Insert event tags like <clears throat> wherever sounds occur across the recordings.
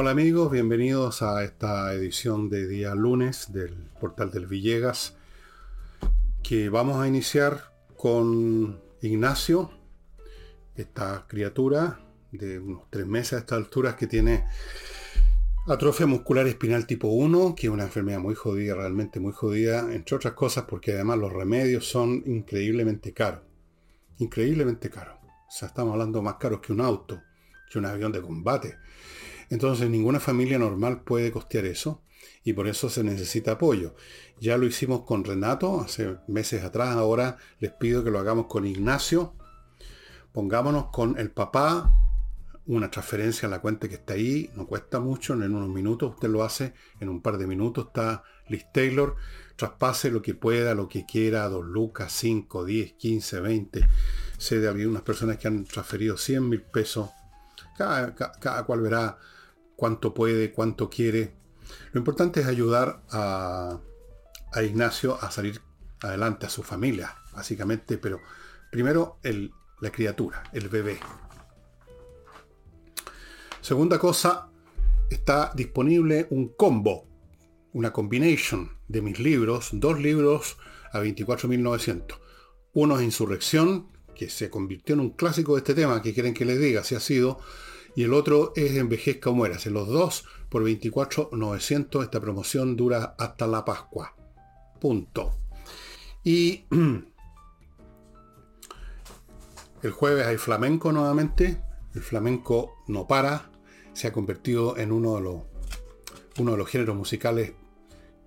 Hola amigos, bienvenidos a esta edición de día lunes del portal del Villegas, que vamos a iniciar con Ignacio, esta criatura de unos tres meses a estas alturas que tiene atrofia muscular espinal tipo 1, que es una enfermedad muy jodida, realmente muy jodida, entre otras cosas porque además los remedios son increíblemente caros. Increíblemente caros. O sea, estamos hablando más caros que un auto, que un avión de combate. Entonces ninguna familia normal puede costear eso y por eso se necesita apoyo. Ya lo hicimos con Renato hace meses atrás, ahora les pido que lo hagamos con Ignacio. Pongámonos con el papá, una transferencia a la cuenta que está ahí, no cuesta mucho, en unos minutos usted lo hace, en un par de minutos está Liz Taylor, traspase lo que pueda, lo que quiera, 2 lucas, 5, 10, 15, 20. Sé de algunas personas que han transferido 100 mil pesos, cada, cada cual verá cuánto puede, cuánto quiere. Lo importante es ayudar a, Ignacio a salir adelante, a su familia, básicamente, pero primero la criatura, el bebé. Segunda cosa, está disponible un combo, una combination de mis libros, dos libros a 24.900. Uno es Insurrección, que se convirtió en un clásico de este tema, que quieren que les diga, si ha sido y el otro es Envejezca o Mueras. Los dos, por 24,900, esta promoción dura hasta la Pascua. Punto. Y <clears throat> el jueves hay flamenco nuevamente. El flamenco no para. Se ha convertido en uno de los, uno de los géneros musicales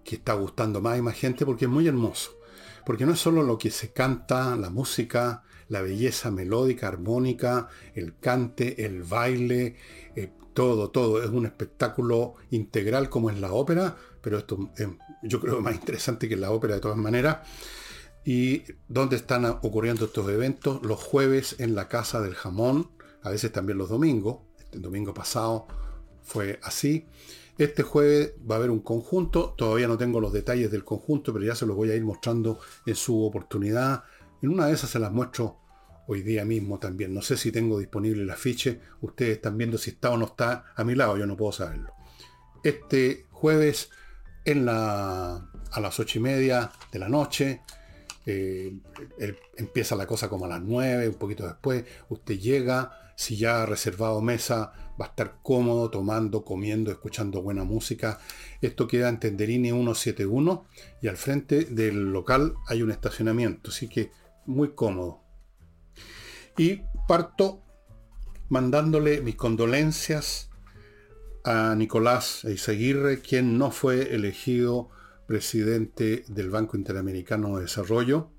que está gustando más y más gente porque es muy hermoso. Porque no es solo lo que se canta, la música, la belleza melódica, armónica, el cante, el baile, eh, todo, todo. Es un espectáculo integral como es la ópera, pero esto yo creo más interesante que la ópera de todas maneras. ¿Y dónde están ocurriendo estos eventos? Los jueves en la Casa del Jamón, a veces también los domingos. Este domingo pasado fue así. Este jueves va a haber un conjunto, todavía no tengo los detalles del conjunto, pero ya se los voy a ir mostrando en su oportunidad. En una de esas se las muestro hoy día mismo también. No sé si tengo disponible el afiche. Ustedes están viendo si está o no está a mi lado. Yo no puedo saberlo. Este jueves en la, a las ocho y media de la noche. Eh, empieza la cosa como a las nueve, un poquito después. Usted llega. Si ya ha reservado mesa, va a estar cómodo, tomando, comiendo, escuchando buena música. Esto queda en Tenderini 171 y al frente del local hay un estacionamiento, así que muy cómodo. Y parto mandándole mis condolencias a Nicolás Eiseguirre, quien no fue elegido presidente del Banco Interamericano de Desarrollo.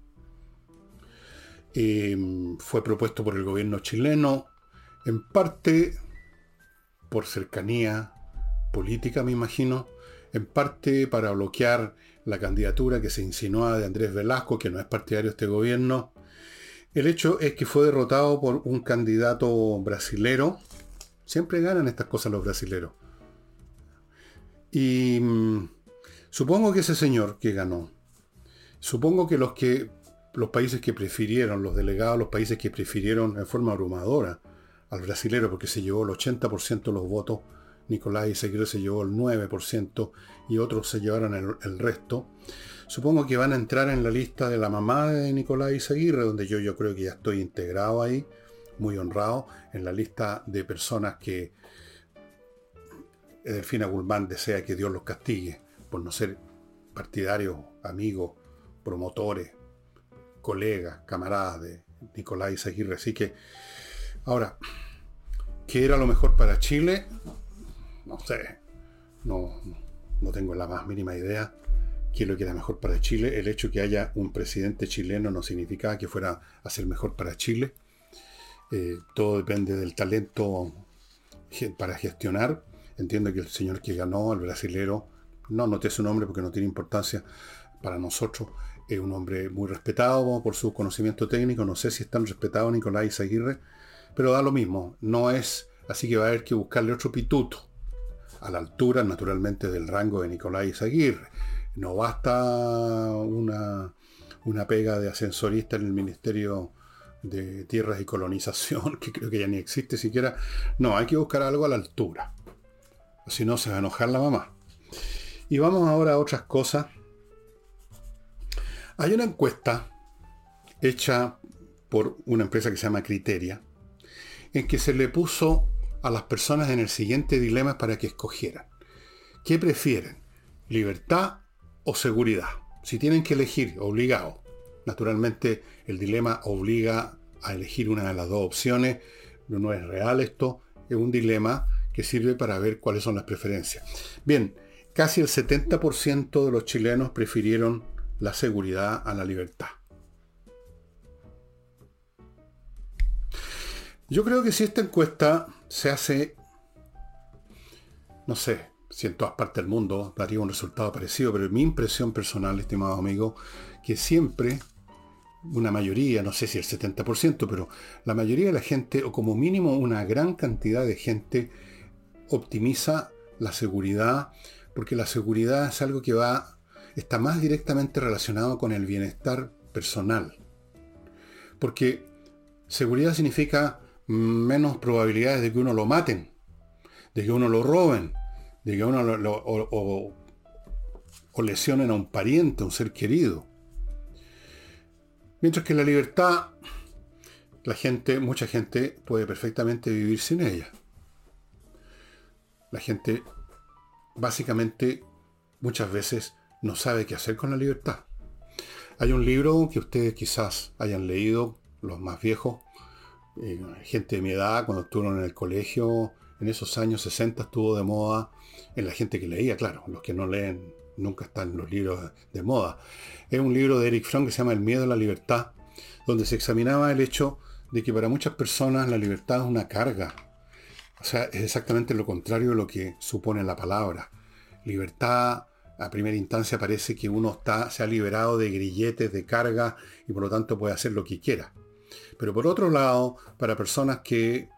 Em, fue propuesto por el gobierno chileno, en parte por cercanía política, me imagino, en parte para bloquear la candidatura que se insinúa de Andrés Velasco, que no es partidario de este gobierno, el hecho es que fue derrotado por un candidato brasilero. Siempre ganan estas cosas los brasileros. Y mm, supongo que ese señor que ganó, supongo que los que los países que prefirieron, los delegados, los países que prefirieron en forma abrumadora al brasilero, porque se llevó el 80% de los votos, Nicolás Iseguirre se llevó el 9% y otros se llevaron el resto. Supongo que van a entrar en la lista de la mamá de Nicolás Aguirre, donde yo, yo creo que ya estoy integrado ahí, muy honrado, en la lista de personas que Delfina Guzmán desea que Dios los castigue por no ser partidarios, amigos, promotores, colegas, camaradas de Nicolás Aguirre. Así que, ahora, ¿qué era lo mejor para Chile? No sé, no, no tengo la más mínima idea qué es lo que era mejor para Chile. El hecho que haya un presidente chileno no significaba que fuera a ser mejor para Chile. Eh, todo depende del talento para gestionar. Entiendo que el señor que ganó, el brasilero, no noté su nombre porque no tiene importancia para nosotros, es un hombre muy respetado por su conocimiento técnico. No sé si es tan respetado Nicolás Aguirre, pero da lo mismo. No es, así que va a haber que buscarle otro pituto a la altura, naturalmente, del rango de Nicolás Aguirre. No basta una, una pega de ascensorista en el Ministerio de Tierras y Colonización, <laughs> que creo que ya ni existe siquiera. No, hay que buscar algo a la altura. Si no, se va a enojar la mamá. Y vamos ahora a otras cosas. Hay una encuesta hecha por una empresa que se llama Criteria, en que se le puso a las personas en el siguiente dilema para que escogieran. ¿Qué prefieren? ¿Libertad o seguridad? Si tienen que elegir, obligado. Naturalmente el dilema obliga a elegir una de las dos opciones. No es real esto, es un dilema que sirve para ver cuáles son las preferencias. Bien, casi el 70% de los chilenos prefirieron la seguridad a la libertad. Yo creo que si esta encuesta se hace, no sé, si en todas partes del mundo daría un resultado parecido, pero mi impresión personal, estimado amigo, que siempre una mayoría, no sé si el 70%, pero la mayoría de la gente, o como mínimo una gran cantidad de gente, optimiza la seguridad, porque la seguridad es algo que va, está más directamente relacionado con el bienestar personal. Porque seguridad significa menos probabilidades de que uno lo maten, de que uno lo roben, de que uno lo, o, o lesionen a un pariente, a un ser querido. Mientras que la libertad, la gente, mucha gente puede perfectamente vivir sin ella. La gente básicamente muchas veces no sabe qué hacer con la libertad. Hay un libro que ustedes quizás hayan leído, los más viejos, eh, gente de mi edad, cuando estuvieron en el colegio, en esos años 60 estuvo de moda, en la gente que leía, claro, los que no leen nunca están los libros de moda. Es un libro de Eric Fromm que se llama El miedo a la libertad, donde se examinaba el hecho de que para muchas personas la libertad es una carga. O sea, es exactamente lo contrario de lo que supone la palabra. Libertad, a primera instancia parece que uno está, se ha liberado de grilletes, de carga, y por lo tanto puede hacer lo que quiera. Pero por otro lado, para personas que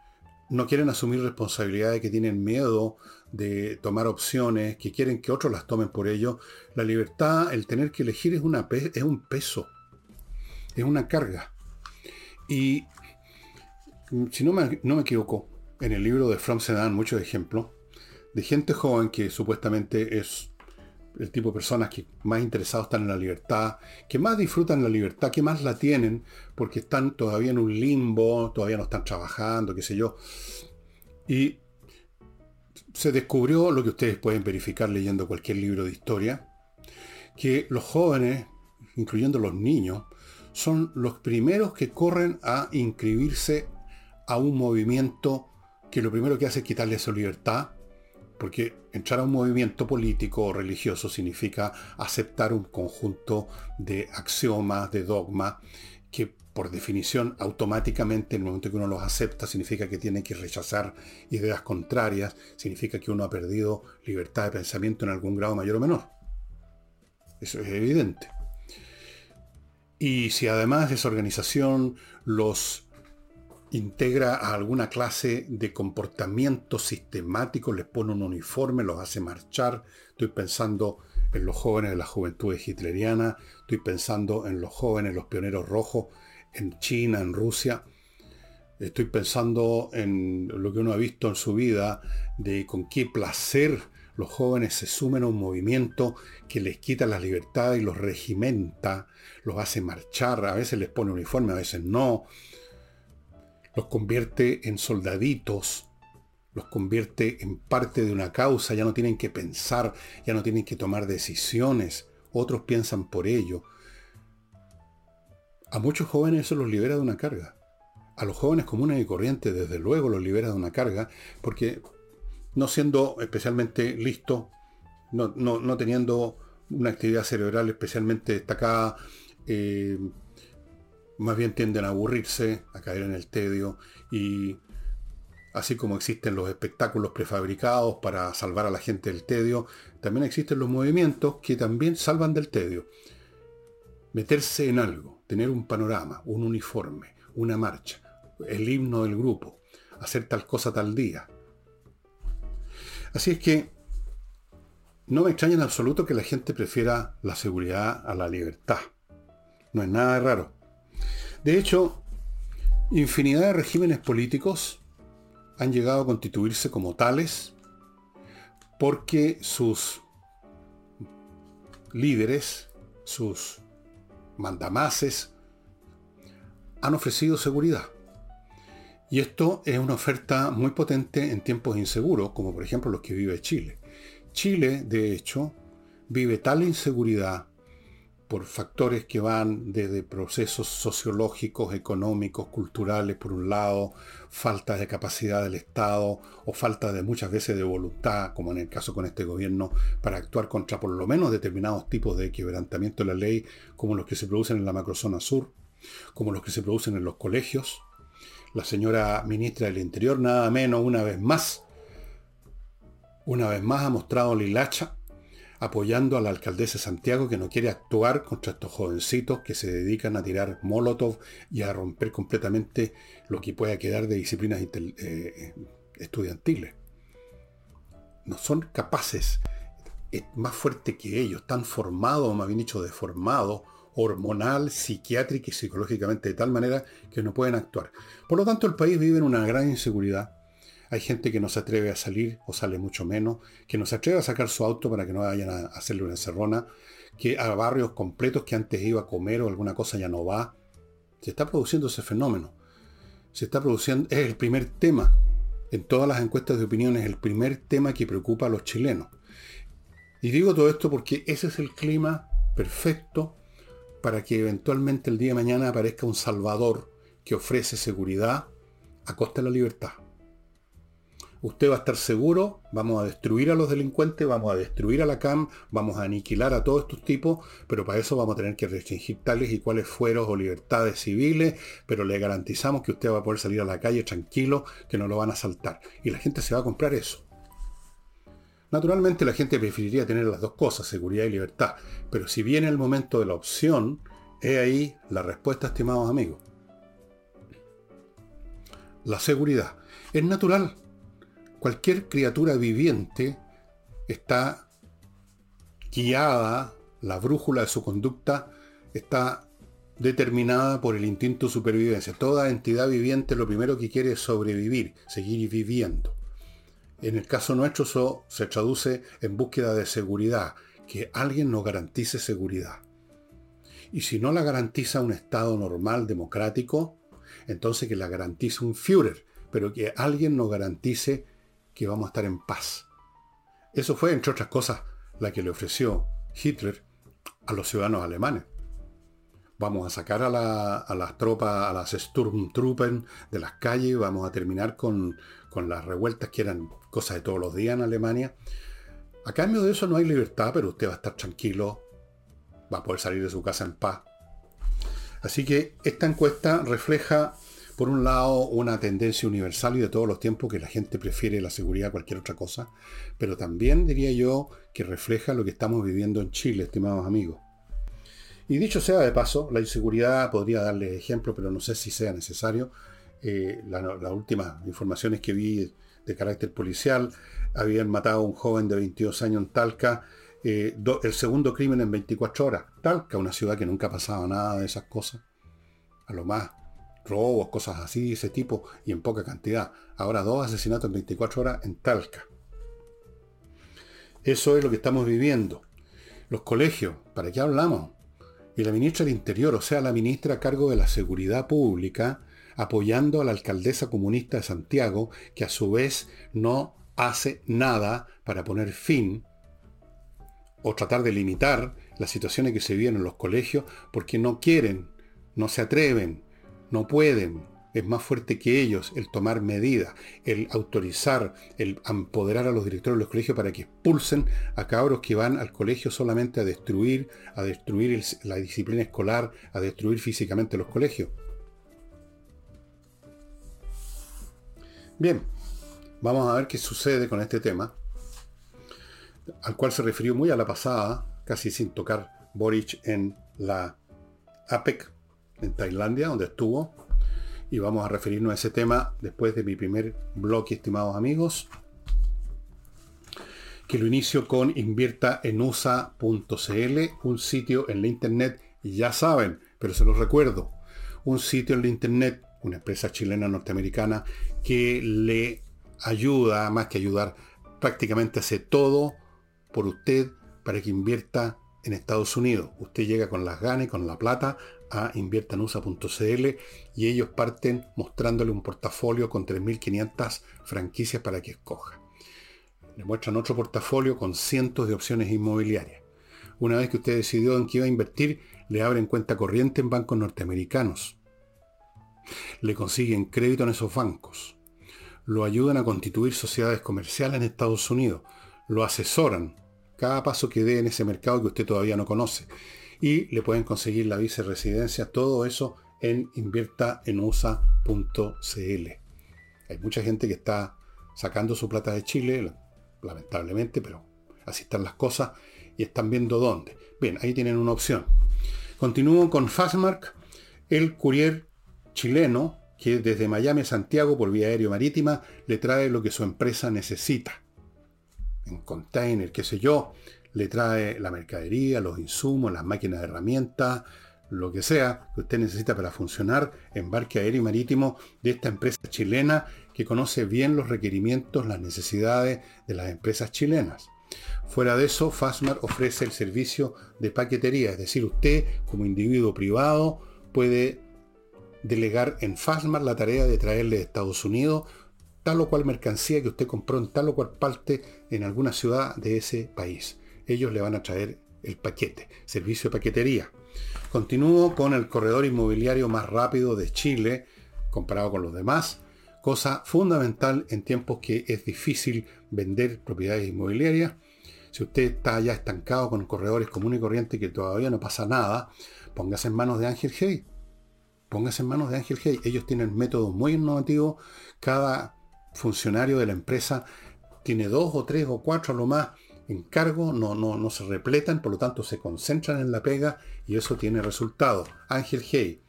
no quieren asumir responsabilidades, que tienen miedo de tomar opciones, que quieren que otros las tomen por ello, la libertad, el tener que elegir es, una, es un peso, es una carga. Y si no me, no me equivoco, en el libro de From se dan muchos ejemplos de gente joven que supuestamente es el tipo de personas que más interesados están en la libertad, que más disfrutan la libertad, que más la tienen, porque están todavía en un limbo, todavía no están trabajando, qué sé yo. Y se descubrió lo que ustedes pueden verificar leyendo cualquier libro de historia, que los jóvenes, incluyendo los niños, son los primeros que corren a inscribirse a un movimiento que lo primero que hace es quitarle su libertad, porque entrar a un movimiento político o religioso significa aceptar un conjunto de axiomas, de dogmas, que por definición automáticamente en el momento que uno los acepta significa que tiene que rechazar ideas contrarias, significa que uno ha perdido libertad de pensamiento en algún grado mayor o menor. Eso es evidente. Y si además esa organización los integra a alguna clase de comportamiento sistemático, les pone un uniforme, los hace marchar. Estoy pensando en los jóvenes de la juventud hitleriana, estoy pensando en los jóvenes, los pioneros rojos en China, en Rusia. Estoy pensando en lo que uno ha visto en su vida, de con qué placer los jóvenes se sumen a un movimiento que les quita la libertad y los regimenta, los hace marchar, a veces les pone uniforme, a veces no, los convierte en soldaditos, los convierte en parte de una causa, ya no tienen que pensar, ya no tienen que tomar decisiones, otros piensan por ello. A muchos jóvenes eso los libera de una carga. A los jóvenes comunes y corrientes, desde luego, los libera de una carga, porque no siendo especialmente listo, no, teniendo una actividad cerebral especialmente destacada, eh, más bien tienden a aburrirse, a caer en el tedio y así como existen los espectáculos prefabricados para salvar a la gente del tedio, también existen los movimientos que también salvan del tedio. Meterse en algo, tener un panorama, un uniforme, una marcha, el himno del grupo, hacer tal cosa tal día. Así es que no me extraña en absoluto que la gente prefiera la seguridad a la libertad. No es nada raro. De hecho, infinidad de regímenes políticos han llegado a constituirse como tales porque sus líderes, sus mandamases, han ofrecido seguridad. Y esto es una oferta muy potente en tiempos inseguros, como por ejemplo los que vive Chile. Chile, de hecho, vive tal inseguridad por factores que van desde procesos sociológicos, económicos, culturales, por un lado, falta de capacidad del Estado o falta de muchas veces de voluntad, como en el caso con este gobierno, para actuar contra por lo menos determinados tipos de quebrantamiento de la ley, como los que se producen en la macrozona sur, como los que se producen en los colegios. La señora ministra del Interior, nada menos, una vez más, una vez más ha mostrado la hilacha apoyando a la alcaldesa Santiago que no quiere actuar contra estos jovencitos que se dedican a tirar molotov y a romper completamente lo que pueda quedar de disciplinas eh, estudiantiles. No son capaces, es más fuerte que ellos, tan formados, más bien dicho, deformados, hormonal, psiquiátrica y psicológicamente de tal manera que no pueden actuar. Por lo tanto, el país vive en una gran inseguridad hay gente que no se atreve a salir o sale mucho menos, que no se atreve a sacar su auto para que no vayan a hacerle una encerrona, que a barrios completos que antes iba a comer o alguna cosa ya no va. Se está produciendo ese fenómeno. Se está produciendo, es el primer tema. En todas las encuestas de opinión es el primer tema que preocupa a los chilenos. Y digo todo esto porque ese es el clima perfecto para que eventualmente el día de mañana aparezca un Salvador que ofrece seguridad a costa de la libertad usted va a estar seguro, vamos a destruir a los delincuentes, vamos a destruir a la CAM, vamos a aniquilar a todos estos tipos, pero para eso vamos a tener que restringir tales y cuales fueros o libertades civiles, pero le garantizamos que usted va a poder salir a la calle tranquilo, que no lo van a asaltar. Y la gente se va a comprar eso. Naturalmente la gente preferiría tener las dos cosas, seguridad y libertad, pero si viene el momento de la opción, he ahí la respuesta, estimados amigos. La seguridad. Es natural cualquier criatura viviente está guiada, la brújula de su conducta está determinada por el instinto de supervivencia. Toda entidad viviente lo primero que quiere es sobrevivir, seguir viviendo. En el caso nuestro eso se traduce en búsqueda de seguridad, que alguien nos garantice seguridad. Y si no la garantiza un Estado normal, democrático, entonces que la garantice un Führer, pero que alguien nos garantice que vamos a estar en paz. Eso fue, entre otras cosas, la que le ofreció Hitler a los ciudadanos alemanes. Vamos a sacar a, las tropas, a las Sturmtruppen de las calles, vamos a terminar con, las revueltas que eran cosas de todos los días en Alemania. A cambio de eso no hay libertad, pero usted va a estar tranquilo, va a poder salir de su casa en paz. Así que esta encuesta refleja por un lado, una tendencia universal y de todos los tiempos que la gente prefiere la seguridad a cualquier otra cosa, pero también diría yo que refleja lo que estamos viviendo en Chile, estimados amigos. Y dicho sea de paso, la inseguridad podría darle ejemplo, pero no sé si sea necesario. Eh, las últimas informaciones que vi de carácter policial habían matado a un joven de 22 años en Talca, eh, el segundo crimen en 24 horas. Talca, una ciudad que nunca ha pasado nada de esas cosas. A lo más robos, cosas así, ese tipo, y en poca cantidad. Ahora dos asesinatos en 24 horas en Talca. Eso es lo que estamos viviendo. Los colegios, ¿para qué hablamos? Y la ministra del Interior, o sea, la ministra a cargo de la Seguridad Pública, apoyando a la alcaldesa comunista de Santiago, que a su vez no hace nada para poner fin o tratar de limitar las situaciones que se viven en los colegios porque no quieren, no se atreven, no pueden. Es más fuerte que ellos el tomar medidas, el autorizar, el empoderar a los directores de los colegios para que expulsen a cabros que van al colegio solamente a destruir, a destruir la disciplina escolar, a destruir físicamente los colegios. Bien, vamos a ver qué sucede con este tema, al cual se refirió muy a la pasada, casi sin tocar Boric en la APEC, en Tailandia, donde estuvo. Y vamos a referirnos a ese tema después de mi primer bloque, estimados amigos. Que lo inicio con inviertaenusa.cl, un sitio en la internet, ya saben, pero se los recuerdo, un sitio en la internet, una empresa chilena norteamericana que le ayuda, más que ayudar, prácticamente hace todo por usted para que invierta en Estados Unidos. Usted llega con las ganas y con la plata a inviertanusa.cl y ellos parten mostrándole un portafolio con 3.500 franquicias para que escoja. Le muestran otro portafolio con cientos de opciones inmobiliarias. Una vez que usted decidió en qué iba a invertir, le abren cuenta corriente en bancos norteamericanos. Le consiguen crédito en esos bancos. Lo ayudan a constituir sociedades comerciales en Estados Unidos. Lo asesoran cada paso que dé en ese mercado que usted todavía no conoce. Y le pueden conseguir la viceresidencia, todo eso en inviertaenusa.cl. Hay mucha gente que está sacando su plata de Chile, lamentablemente, pero así están las cosas y están viendo dónde. Bien, ahí tienen una opción. Continúo con Fastmark, el courier chileno que desde Miami a Santiago por vía aérea marítima le trae lo que su empresa necesita. En container, qué sé yo, le trae la mercadería, los insumos, las máquinas de herramientas, lo que sea que usted necesita para funcionar, embarque aéreo y marítimo de esta empresa chilena que conoce bien los requerimientos, las necesidades de las empresas chilenas. Fuera de eso, Fastmar ofrece el servicio de paquetería, es decir, usted como individuo privado puede delegar en Fastmar la tarea de traerle de Estados Unidos tal o cual mercancía que usted compró en tal o cual parte en alguna ciudad de ese país. Ellos le van a traer el paquete, servicio de paquetería. Continúo con el corredor inmobiliario más rápido de Chile, comparado con los demás, cosa fundamental en tiempos que es difícil vender propiedades inmobiliarias. Si usted está ya estancado con corredores comunes y corrientes que todavía no pasa nada, póngase en manos de Ángel Hey. Póngase en manos de Ángel Hey. Ellos tienen métodos muy innovativos. Cada funcionario de la empresa tiene dos o tres o cuatro lo más en cargo, no, no, no se repletan, por lo tanto se concentran en la pega y eso tiene resultados. Ángel Hey.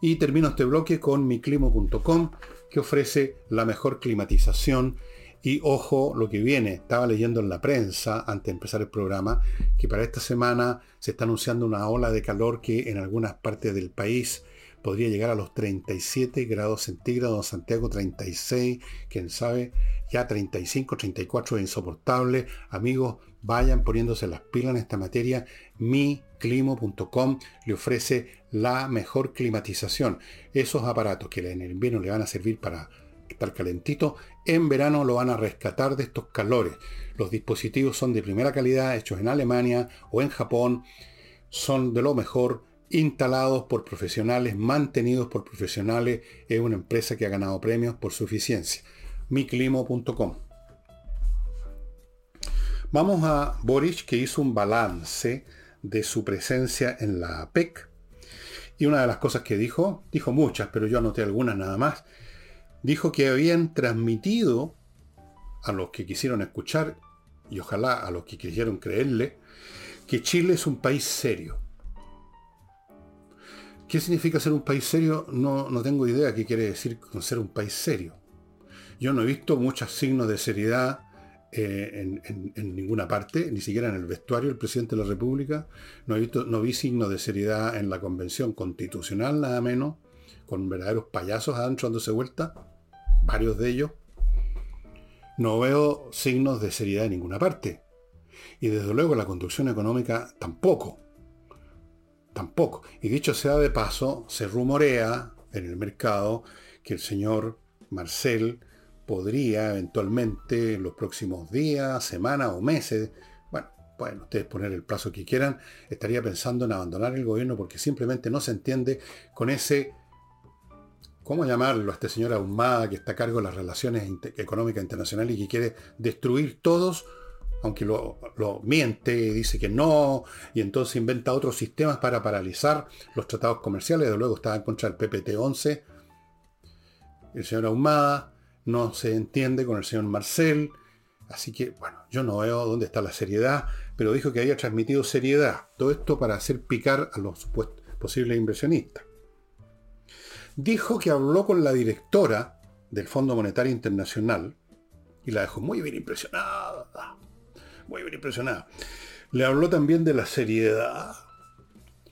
Y termino este bloque con miclimo.com que ofrece la mejor climatización y ojo lo que viene, estaba leyendo en la prensa antes de empezar el programa que para esta semana se está anunciando una ola de calor que en algunas partes del país podría llegar a los 37 grados centígrados, Santiago 36, quién sabe, ya 35, 34 es insoportable. Amigos, vayan poniéndose las pilas en esta materia. Miclimo.com le ofrece la mejor climatización. Esos aparatos que en el invierno le van a servir para estar calentito, en verano lo van a rescatar de estos calores. Los dispositivos son de primera calidad, hechos en Alemania o en Japón, son de lo mejor, instalados por profesionales, mantenidos por profesionales. Es una empresa que ha ganado premios por su eficiencia. miclimo.com. Vamos a Boris, que hizo un balance de su presencia en la APEC. Y una de las cosas que dijo, dijo muchas, pero yo anoté algunas nada más, dijo que habían transmitido a los que quisieron escuchar, y ojalá a los que quisieron creerle, que Chile es un país serio. ¿Qué significa ser un país serio? No, no tengo idea qué quiere decir con ser un país serio. Yo no he visto muchos signos de seriedad eh, en, ninguna parte, ni siquiera en el vestuario del presidente de la República. No, he visto, no vi signos de seriedad en la convención constitucional, nada menos, con verdaderos payasos adentro dándose vuelta varios de ellos, no veo signos de seriedad en ninguna parte. Y desde luego la conducción económica tampoco. Tampoco. Y dicho sea de paso, se rumorea en el mercado que el señor Marcel podría eventualmente en los próximos días, semanas o meses, bueno, pueden ustedes poner el plazo que quieran, estaría pensando en abandonar el gobierno porque simplemente no se entiende con ese ¿cómo llamarlo a este señor Ahumada que está a cargo de las relaciones económicas internacionales y que quiere destruir todos, aunque lo, miente, dice que no, y entonces inventa otros sistemas para paralizar los tratados comerciales, de luego estaba en contra del PPT-11, el señor Ahumada no se entiende con el señor Marcel, así que, bueno, yo no veo dónde está la seriedad, pero dijo que había transmitido seriedad, todo esto para hacer picar a los posibles inversionistas. Dijo que habló con la directora del Fondo Monetario Internacional y la dejó muy bien impresionada. Muy bien impresionada. Le habló también de la seriedad.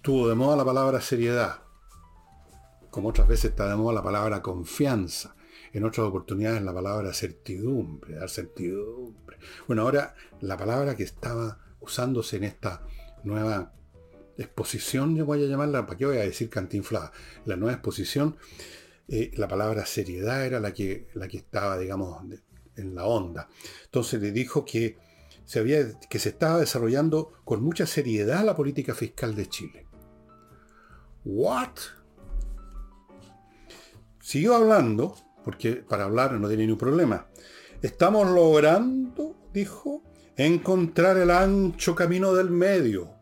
Tuvo de moda la palabra seriedad. Como otras veces está de moda la palabra confianza. en otras oportunidades la palabra certidumbre, dar certidumbre. Bueno, ahora la palabra que estaba usándose en esta nueva exposición, yo voy a llamarla, ¿para qué voy a decir cantinflada? La nueva exposición, eh, la palabra seriedad era la que, la que estaba, digamos, en la onda. Entonces le dijo que se, había, que se estaba desarrollando con mucha seriedad la política fiscal de Chile. ¿What? Siguió hablando, porque para hablar no tiene ningún problema. Estamos logrando, dijo, encontrar el ancho camino del medio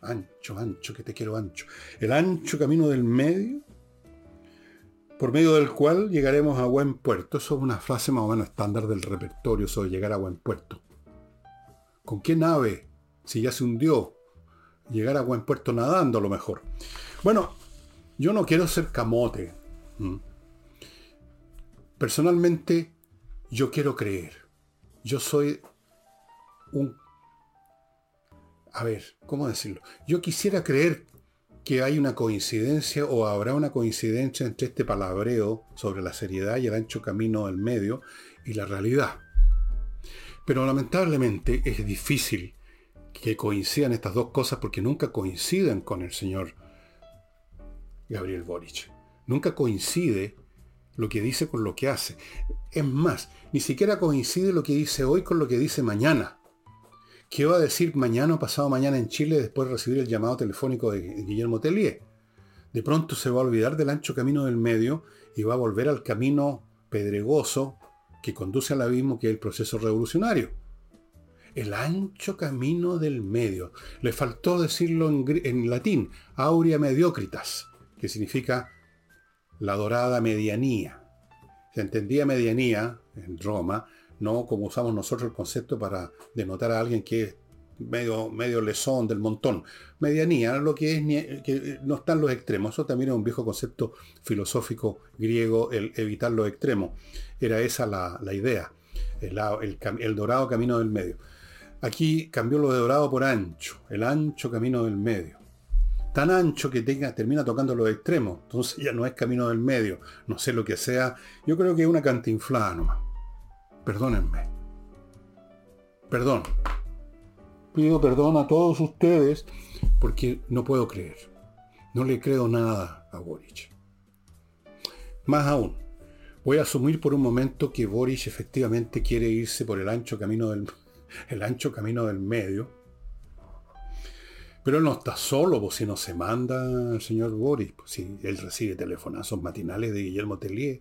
ancho, ancho, que te quiero ancho. El ancho camino del medio, por medio del cual llegaremos a buen puerto. Eso es una frase más o menos estándar del repertorio, de llegar a buen puerto. ¿Con qué nave? Si ya se hundió, llegar a buen puerto nadando a lo mejor. Bueno, yo no quiero ser camote. Personalmente, yo quiero creer. Yo soy un a ver, ¿cómo decirlo? Yo quisiera creer que hay una coincidencia o habrá una coincidencia entre este palabreo sobre la seriedad y el ancho camino del medio y la realidad. Pero lamentablemente es difícil que coincidan estas dos cosas porque nunca coinciden con el señor Gabriel Boric. Nunca coincide lo que dice con lo que hace. Es más, ni siquiera coincide lo que dice hoy con lo que dice mañana. ¿Qué va a decir mañana o pasado mañana en Chile después de recibir el llamado telefónico de Guillermo Tellier? De pronto se va a olvidar del ancho camino del medio y va a volver al camino pedregoso que conduce al abismo que es el proceso revolucionario. El ancho camino del medio. Le faltó decirlo en, en latín, aurea mediocritas, que significa la dorada medianía. Se entendía medianía en Roma no como usamos nosotros el concepto para denotar a alguien que es medio, medio lesón del montón. Medianía, lo que es que no están los extremos. Eso también es un viejo concepto filosófico griego, el evitar los extremos. Era esa la, idea, el, el, dorado camino del medio. Aquí cambió lo de dorado por ancho, el ancho camino del medio. Tan ancho que tenga, termina tocando los extremos. Entonces ya no es camino del medio. No sé lo que sea. Yo creo que es una cantinflada nomás. Perdónenme. Perdón. Pido perdón a todos ustedes porque no puedo creer. No le creo nada a Boric. Más aún, voy a asumir por un momento que Boric efectivamente quiere irse por el ancho camino del, el ancho camino del medio. Pero él no está solo, pues si no se manda el señor Boris, pues si él recibe telefonazos matinales de Guillermo Tellier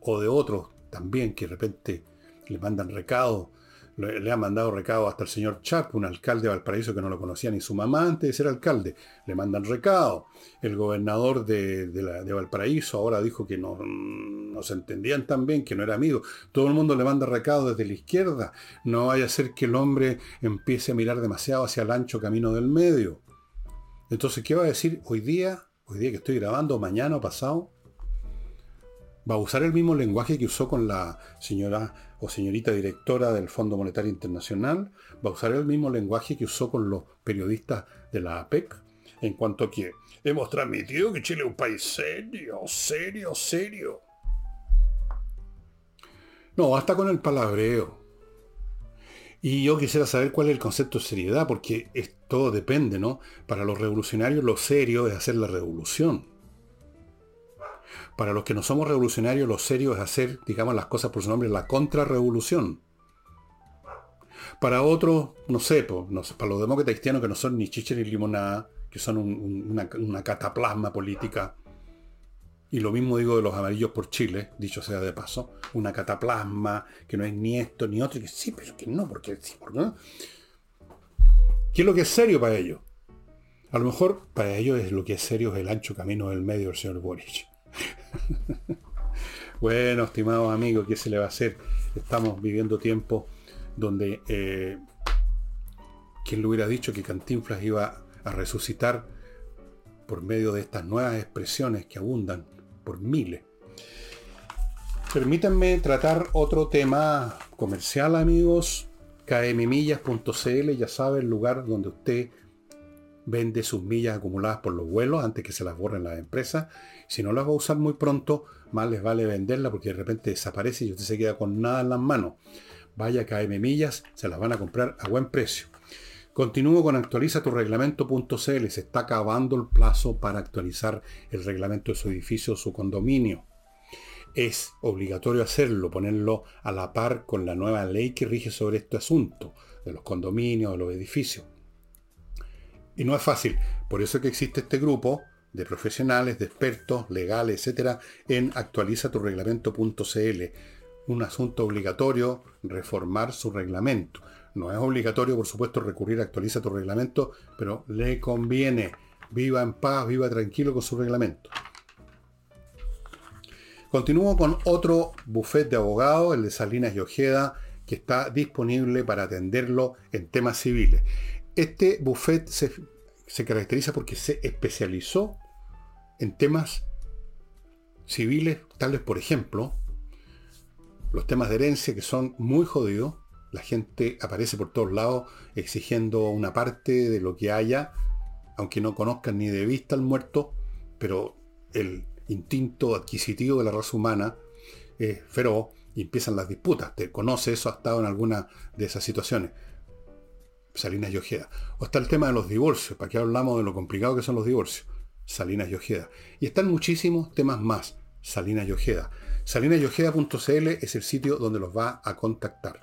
o de otros también que de repente le mandan recado, le, ha mandado recado hasta el señor Chap, un alcalde de Valparaíso que no lo conocía ni su mamá antes de ser alcalde, le mandan recado. El gobernador de, Valparaíso ahora dijo que no, no, se entendían tan bien, que no era amigo. Todo el mundo le manda recado desde la izquierda. No vaya a ser que el hombre empiece a mirar demasiado hacia el ancho camino del medio. Entonces, ¿qué va a decir hoy día? Hoy día que estoy grabando, mañana o pasado, va a usar el mismo lenguaje que usó con la señora o señorita directora del Fondo Monetario Internacional, va a usar el mismo lenguaje que usó con los periodistas de la APEC, en cuanto a que hemos transmitido que Chile es un país serio, serio, serio. No, basta con el palabreo. Y yo quisiera saber cuál es el concepto de seriedad, porque todo depende, ¿no? Para los revolucionarios lo serio es hacer la revolución. Para los que no somos revolucionarios, lo serio es hacer, digamos, las cosas por su nombre, la contrarrevolución. Para otros, no sé, para los demócratas cristianos que no son ni chicha ni limonada, que son una, una, cataplasma política, y lo mismo digo de los amarillos por Chile, dicho sea de paso, una cataplasma que no es ni esto ni otro, que sí, pero que no, porque sí, porque no. ¿Qué es lo que es serio para ellos? A lo mejor para ellos es lo que es serio es el ancho camino del medio del señor Boric. <laughs> bueno, estimados amigos, ¿qué se le va a hacer? Estamos viviendo tiempos donde eh, quien le hubiera dicho que Cantinflas iba a resucitar por medio de estas nuevas expresiones que abundan por miles. Permítanme tratar otro tema comercial, amigos. kmmillas.cl, ya sabe, el lugar donde usted vende sus millas acumuladas por los vuelos antes que se las borren las empresas. Si no las va a usar muy pronto, más les vale venderla porque de repente desaparece y usted se queda con nada en las manos. Vaya KM Millas, se las van a comprar a buen precio. Continúo con actualiza tu reglamento.cl. Se está acabando el plazo para actualizar el reglamento de su edificio o su condominio. Es obligatorio hacerlo, ponerlo a la par con la nueva ley que rige sobre este asunto, de los condominios, de los edificios. Y no es fácil. Por eso que existe este grupo de profesionales, de expertos, legales, etcétera, en actualizaturreglamento.cl. Un asunto obligatorio, reformar su reglamento. No es obligatorio, por supuesto, recurrir a actualiza tu reglamento, pero le conviene. Viva en paz, viva tranquilo con su reglamento. Continúo con otro buffet de abogados, el de Salinas y Ojeda, que está disponible para atenderlo en temas civiles. Este buffet se, se caracteriza porque se especializó en temas civiles, tales por ejemplo, los temas de herencia que son muy jodidos, la gente aparece por todos lados exigiendo una parte de lo que haya, aunque no conozcan ni de vista al muerto, pero el instinto adquisitivo de la raza humana es feroz y empiezan las disputas. Te conoce eso, ha estado en alguna de esas situaciones. Salinas y Ojeda. O está el tema de los divorcios, para qué hablamos de lo complicado que son los divorcios. Salinas y Ojeda. Y están muchísimos temas más. Salinas y Ojeda. Salinasyojeda.cl es el sitio donde los va a contactar.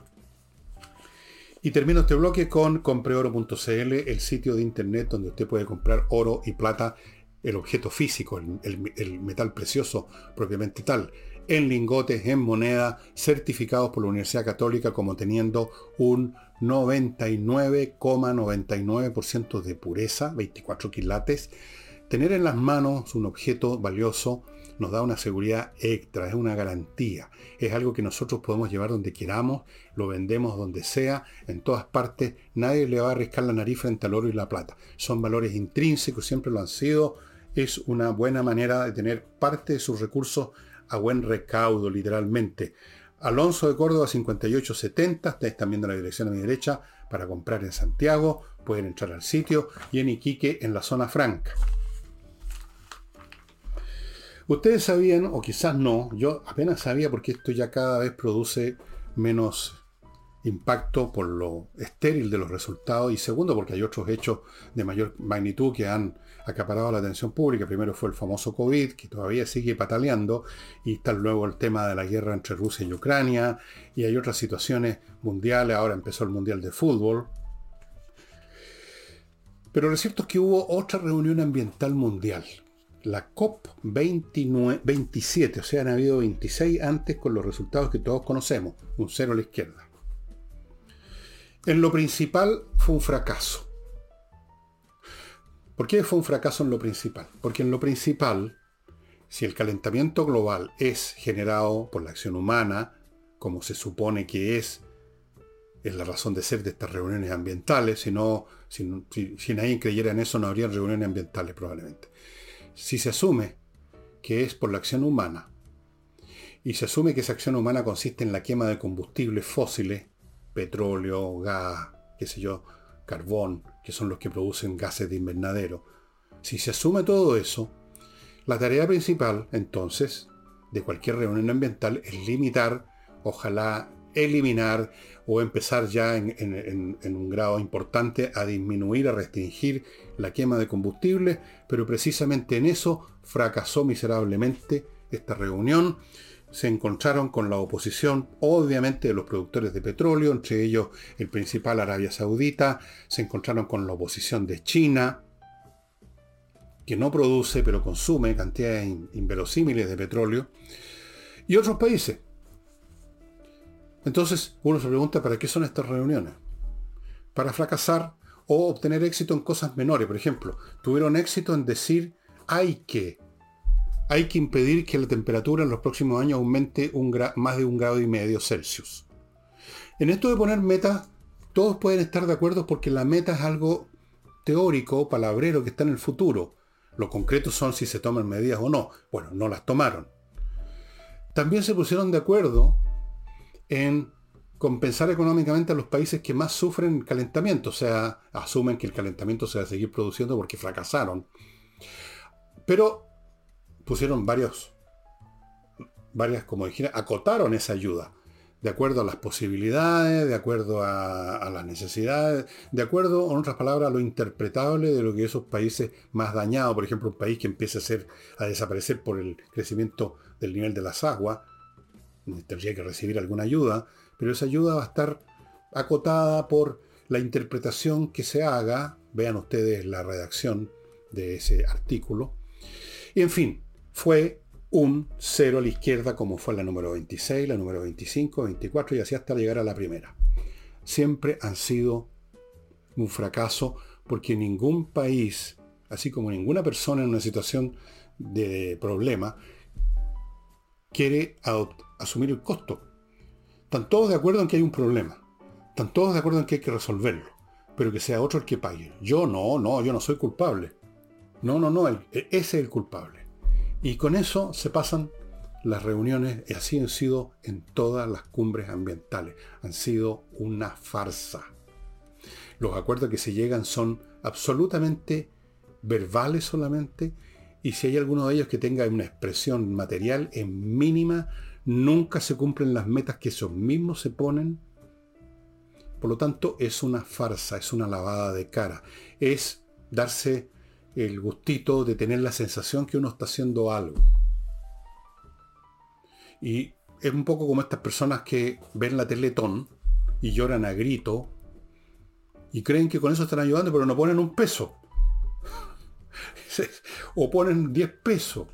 Y termino este bloque con compreoro.cl, el sitio de internet donde usted puede comprar oro y plata, el objeto físico, el, metal precioso propiamente tal, en lingotes, en moneda, certificados por la Universidad Católica como teniendo un 99,99% de pureza, 24 quilates. Tener en las manos un objeto valioso nos da una seguridad extra, es una garantía. Es algo que nosotros podemos llevar donde queramos, lo vendemos donde sea, en todas partes. Nadie le va a arriscar la nariz frente al oro y la plata. Son valores intrínsecos, siempre lo han sido. Es una buena manera de tener parte de sus recursos a buen recaudo, literalmente. Alonso de Córdoba 5870, estáis también viendo la dirección a mi derecha, para comprar en Santiago, pueden entrar al sitio y en Iquique en la zona franca. Ustedes sabían, o quizás no, yo apenas sabía porque esto ya cada vez produce menos impacto por lo estéril de los resultados y segundo porque hay otros hechos de mayor magnitud que han acaparado la atención pública. Primero fue el famoso COVID que todavía sigue pataleando y está luego el tema de la guerra entre Rusia y Ucrania y hay otras situaciones mundiales. Ahora empezó el Mundial de Fútbol. Pero lo cierto es que hubo otra reunión ambiental mundial la COP27, o sea, han habido 26 antes con los resultados que todos conocemos, un cero a la izquierda. En lo principal fue un fracaso. ¿Por qué fue un fracaso en lo principal? Porque en lo principal, si el calentamiento global es generado por la acción humana, como se supone que es, es la razón de ser de estas reuniones ambientales, si, no, si, si nadie creyera en eso no habría reuniones ambientales probablemente si se asume que es por la acción humana, y se asume que esa acción humana consiste en la quema de combustibles fósiles, petróleo, gas, qué sé yo, carbón, que son los que producen gases de invernadero, si se asume todo eso, la tarea principal, entonces, de cualquier reunión ambiental es limitar, ojalá eliminar o empezar ya en, un grado importante a disminuir, a restringir la quema de combustible, pero precisamente en eso fracasó miserablemente esta reunión. Se encontraron con la oposición, obviamente, de los productores de petróleo, entre ellos el principal Arabia Saudita, se encontraron con la oposición de China, que no produce, pero consume cantidades inverosímiles de petróleo, y otros países. Entonces uno se pregunta, ¿para qué son estas reuniones? Para fracasar o obtener éxito en cosas menores. Por ejemplo, tuvieron éxito en decir, hay que, hay que impedir que la temperatura en los próximos años aumente un más de un grado y medio Celsius. En esto de poner metas, todos pueden estar de acuerdo porque la meta es algo teórico, palabrero, que está en el futuro. Lo concreto son si se toman medidas o no. Bueno, no las tomaron. También se pusieron de acuerdo en compensar económicamente a los países que más sufren calentamiento, o sea, asumen que el calentamiento se va a seguir produciendo porque fracasaron. Pero pusieron varios, varias, como dijera, acotaron esa ayuda, de acuerdo a las posibilidades, de acuerdo a, las necesidades, de acuerdo, en otras palabras, a lo interpretable de lo que esos países más dañados, por ejemplo, un país que empiece a, ser, a desaparecer por el crecimiento del nivel de las aguas, tendría que recibir alguna ayuda, pero esa ayuda va a estar acotada por la interpretación que se haga, vean ustedes la redacción de ese artículo, y en fin, fue un cero a la izquierda como fue la número 26, la número 25, 24 y así hasta llegar a la primera. Siempre han sido un fracaso porque ningún país, así como ninguna persona en una situación de problema, quiere asumir el costo. Están todos de acuerdo en que hay un problema. Están todos de acuerdo en que hay que resolverlo. Pero que sea otro el que pague. Yo no, no, yo no soy culpable. No, no, no, e, ese es el culpable. Y con eso se pasan las reuniones, y así han sido en todas las cumbres ambientales. Han sido una farsa. Los acuerdos que se llegan son absolutamente verbales solamente, y si hay alguno de ellos que tenga una expresión material en mínima, nunca se cumplen las metas que esos mismos se ponen. Por lo tanto, es una farsa, es una lavada de cara. Es darse el gustito de tener la sensación que uno está haciendo algo. Y es un poco como estas personas que ven la Teletón y lloran a grito y creen que con eso están ayudando, pero no ponen un peso. <laughs> o ponen 10 pesos.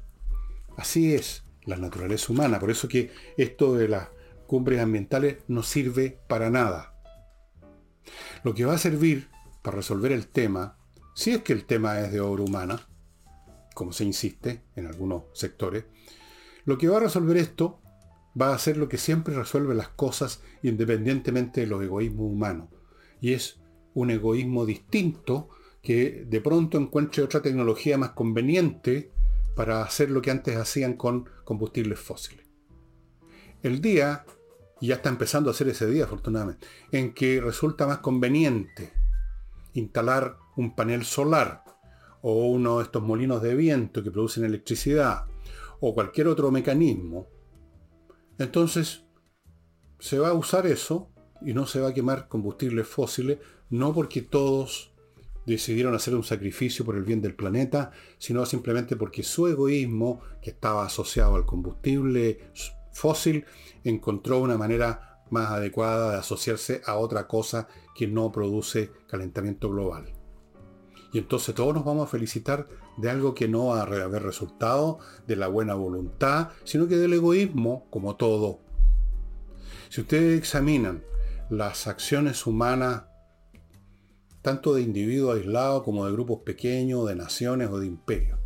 Así es la naturaleza humana. Por eso que esto de las cumbres ambientales no sirve para nada. Lo que va a servir para resolver el tema si es que el tema es de obra humana, como se insiste en algunos sectores, lo que va a resolver esto va a ser lo que siempre resuelve las cosas independientemente de los egoísmos humanos. Y es un egoísmo distinto que de pronto encuentre otra tecnología más conveniente para hacer lo que antes hacían con combustibles fósiles. El día, y ya está empezando a ser ese día afortunadamente, en que resulta más conveniente instalar un panel solar o uno de estos molinos de viento que producen electricidad o cualquier otro mecanismo, entonces se va a usar eso y no se va a quemar combustibles fósiles, no porque todos decidieron hacer un sacrificio por el bien del planeta, sino simplemente porque su egoísmo, que estaba asociado al combustible fósil, encontró una manera más adecuada de asociarse a otra cosa que no produce calentamiento global. Y entonces todos nos vamos a felicitar de algo que no va a haber resultado de la buena voluntad, sino que del egoísmo, como todo. Si ustedes examinan las acciones humanas, tanto de individuos aislados como de grupos pequeños, de naciones o de imperios,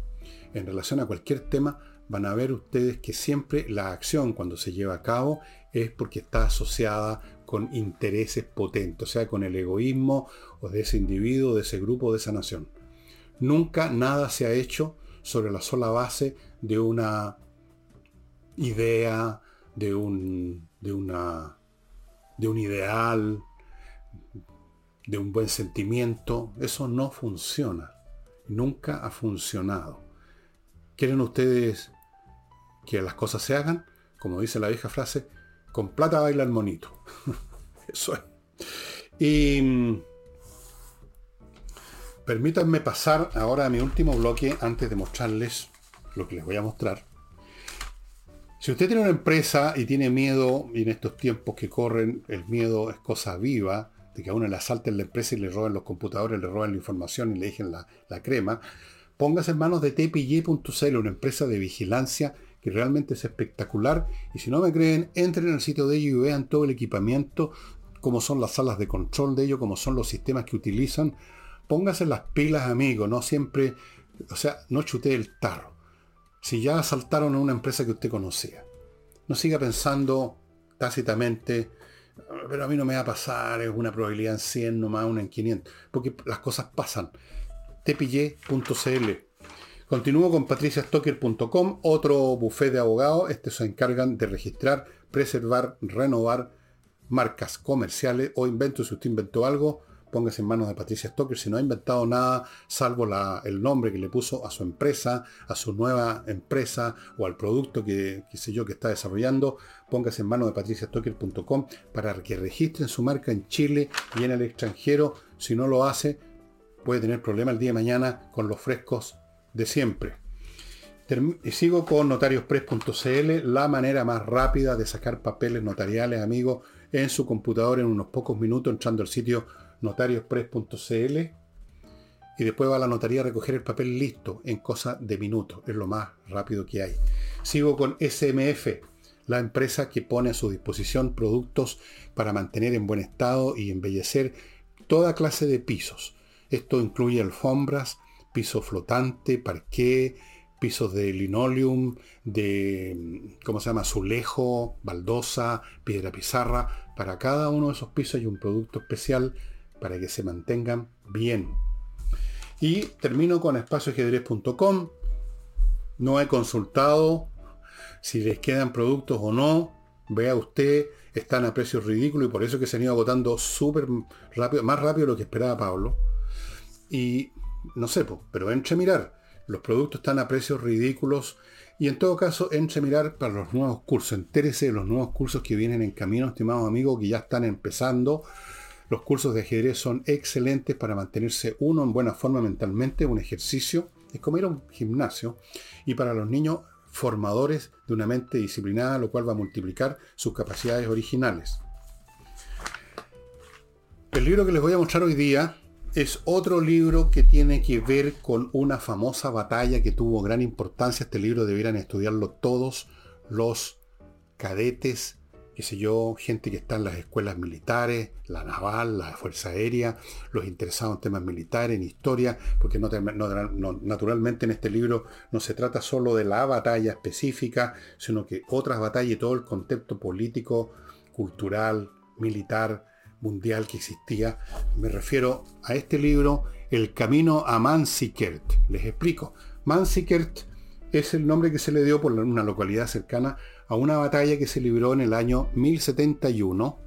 en relación a cualquier tema, van a ver ustedes que siempre la acción cuando se lleva a cabo es porque está asociada con intereses potentes, o sea, con el egoísmo o de ese individuo, de ese grupo, de esa nación. Nunca nada se ha hecho sobre la sola base de una idea, de un, de una, de un ideal, de un buen sentimiento. Eso no funciona. Nunca ha funcionado. ¿Quieren ustedes que las cosas se hagan? Como dice la vieja frase, con plata baila el monito. <laughs> Eso es. Y mm, permítanme pasar ahora a mi último bloque antes de mostrarles lo que les voy a mostrar. Si usted tiene una empresa y tiene miedo, y en estos tiempos que corren, el miedo es cosa viva, de que a uno le asalten la empresa y le roben los computadores, le roben la información y le dejen la, la crema, póngase en manos de tpy.cl, una empresa de vigilancia que realmente es espectacular. Y si no me creen, entren en el sitio de ellos y vean todo el equipamiento, cómo son las salas de control de ellos, cómo son los sistemas que utilizan. Póngase las pilas, amigo, no siempre, o sea, no chute el tarro. Si ya asaltaron a una empresa que usted conocía, no siga pensando tácitamente, pero a mí no me va a pasar, es una probabilidad en 100, nomás una en 500, porque las cosas pasan. tpy.cl Continúo con patriciastocker.com, otro buffet de abogados. Estos se encargan de registrar, preservar, renovar marcas comerciales o invento, si usted inventó algo, póngase en manos de Patricia Stoker. Si no ha inventado nada, salvo el nombre que le puso a su empresa, a su nueva empresa o al producto que, sé yo, que está desarrollando, póngase en manos de patriciastocker.com para que registren su marca en Chile y en el extranjero. Si no lo hace, puede tener problemas el día de mañana con los frescos de siempre. Y sigo con notariospress.cl, la manera más rápida de sacar papeles notariales, amigos, en su computador en unos pocos minutos, entrando al sitio notariospress.cl y después va a la notaría a recoger el papel listo en cosa de minutos. Es lo más rápido que hay. Sigo con SMF, la empresa que pone a su disposición productos para mantener en buen estado y embellecer toda clase de pisos. Esto incluye alfombras, piso flotante, parqué, pisos de linoleum, de, ¿cómo se llama?, azulejo, baldosa, piedra pizarra. Para cada uno de esos pisos hay un producto especial para que se mantengan bien. Y termino con espacioajedrez.com. No he consultado si les quedan productos o no. Vea usted, están a precios ridículos y por eso que se han ido agotando súper rápido, más rápido de lo que esperaba Pablo. Y no sé, pero entre mirar. Los productos están a precios ridículos y en todo caso entre mirar para los nuevos cursos. Entérese de los nuevos cursos que vienen en camino, estimados amigos, que ya están empezando. Los cursos de ajedrez son excelentes para mantenerse uno en buena forma mentalmente, un ejercicio, es como ir a un gimnasio, y para los niños formadores de una mente disciplinada, lo cual va a multiplicar sus capacidades originales. El libro que les voy a mostrar hoy día es otro libro que tiene que ver con una famosa batalla que tuvo gran importancia. Este libro debieran estudiarlo todos los cadetes qué sé yo, gente que está en las escuelas militares, la naval, la Fuerza Aérea, los interesados en temas militares, en historia, porque no, naturalmente en este libro no se trata solo de la batalla específica, sino que otras batallas y todo el contexto político, cultural, militar, mundial que existía. Me refiero a este libro, El Camino a Mansikert. Les explico. Mansikert es el nombre que se le dio por una localidad cercana a una batalla que se libró en el año 1071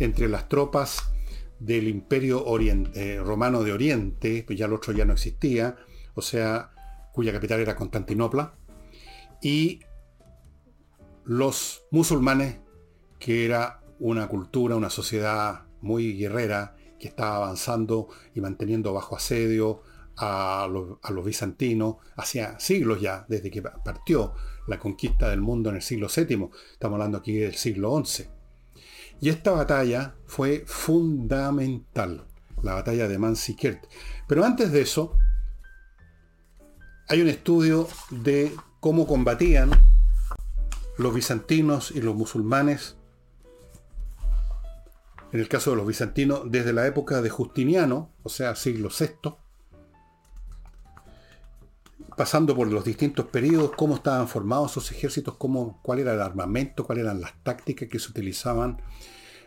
entre las tropas del Imperio eh, Romano de Oriente, pues ya el otro ya no existía, o sea, cuya capital era Constantinopla, y los musulmanes, que era una cultura, una sociedad muy guerrera, que estaba avanzando y manteniendo bajo asedio a los bizantinos, hacía siglos ya, desde que partió la conquista del mundo en el siglo VII. Estamos hablando aquí del siglo XI. Y esta batalla fue fundamental, la batalla de Manzikert. Pero antes de eso, hay un estudio de cómo combatían los bizantinos y los musulmanes, en el caso de los bizantinos, desde la época de Justiniano, o sea, siglo VI, pasando por los distintos periodos, cómo estaban formados esos ejércitos, cómo, cuál era el armamento, cuáles eran las tácticas que se utilizaban.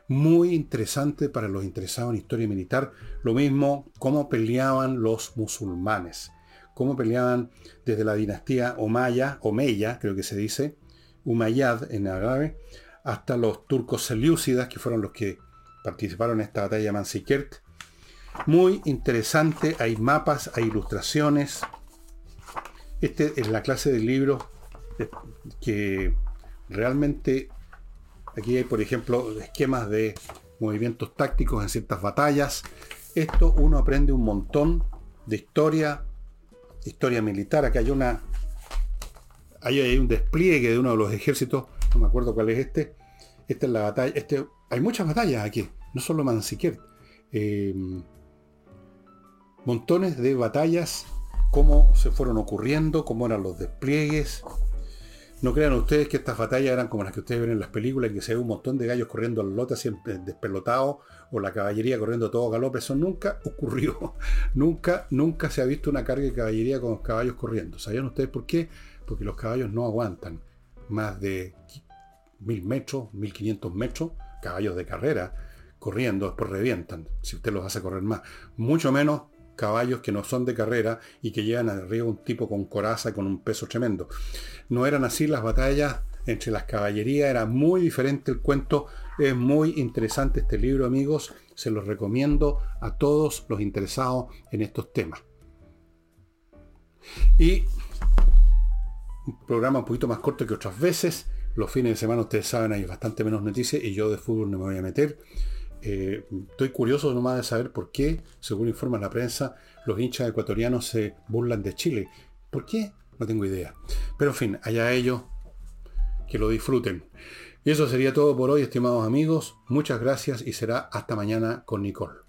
Muy interesante para los interesados en historia militar. Lo mismo, cómo peleaban los musulmanes. Cómo peleaban desde la dinastía Omaya, Omeya, creo que se dice, Umayyad en árabe, hasta los turcos selyúcidas, que fueron los que participaron en esta batalla de Manzikert. Muy interesante, hay mapas, hay ilustraciones, este es la clase de libros que realmente aquí hay, por ejemplo, esquemas de movimientos tácticos en ciertas batallas. Esto uno aprende un montón de historia, historia militar. Acá hay una, hay, un despliegue de uno de los ejércitos, no me acuerdo cuál es este. Esta es la batalla. Este, hay muchas batallas aquí, no solo Mansiquier. Eh, montones de batallas cómo se fueron ocurriendo, cómo eran los despliegues. No crean ustedes que estas batallas eran como las que ustedes ven en las películas, que se ve un montón de gallos corriendo al lote siempre despelotados, o la caballería corriendo todo galope. Eso nunca <laughs> ocurrió. nunca, nunca se ha visto una carga de caballería con los caballos corriendo. ¿Sabían ustedes por qué? Porque los caballos no aguantan más de mil metros, mil quinientos metros, caballos de carrera, corriendo, después revientan, si usted los hace correr más. Mucho menos caballos que no son de carrera y que llevan arriba un tipo con coraza con un peso tremendo. No eran así las batallas entre las caballerías, era muy diferente el cuento. Es muy interesante este libro, amigos. Se los recomiendo a todos los interesados en estos temas. Y un programa un poquito más corto que otras veces. Los fines de semana, ustedes saben, hay bastante menos noticias y yo de fútbol no me voy a meter. Eh, estoy curioso nomás de saber por qué, según informa la prensa, los hinchas ecuatorianos se burlan de Chile. ¿Por qué? No tengo idea. Pero en fin, allá ellos, que lo disfruten. Y eso sería todo por hoy, estimados amigos. Muchas gracias y será hasta mañana con Nicole.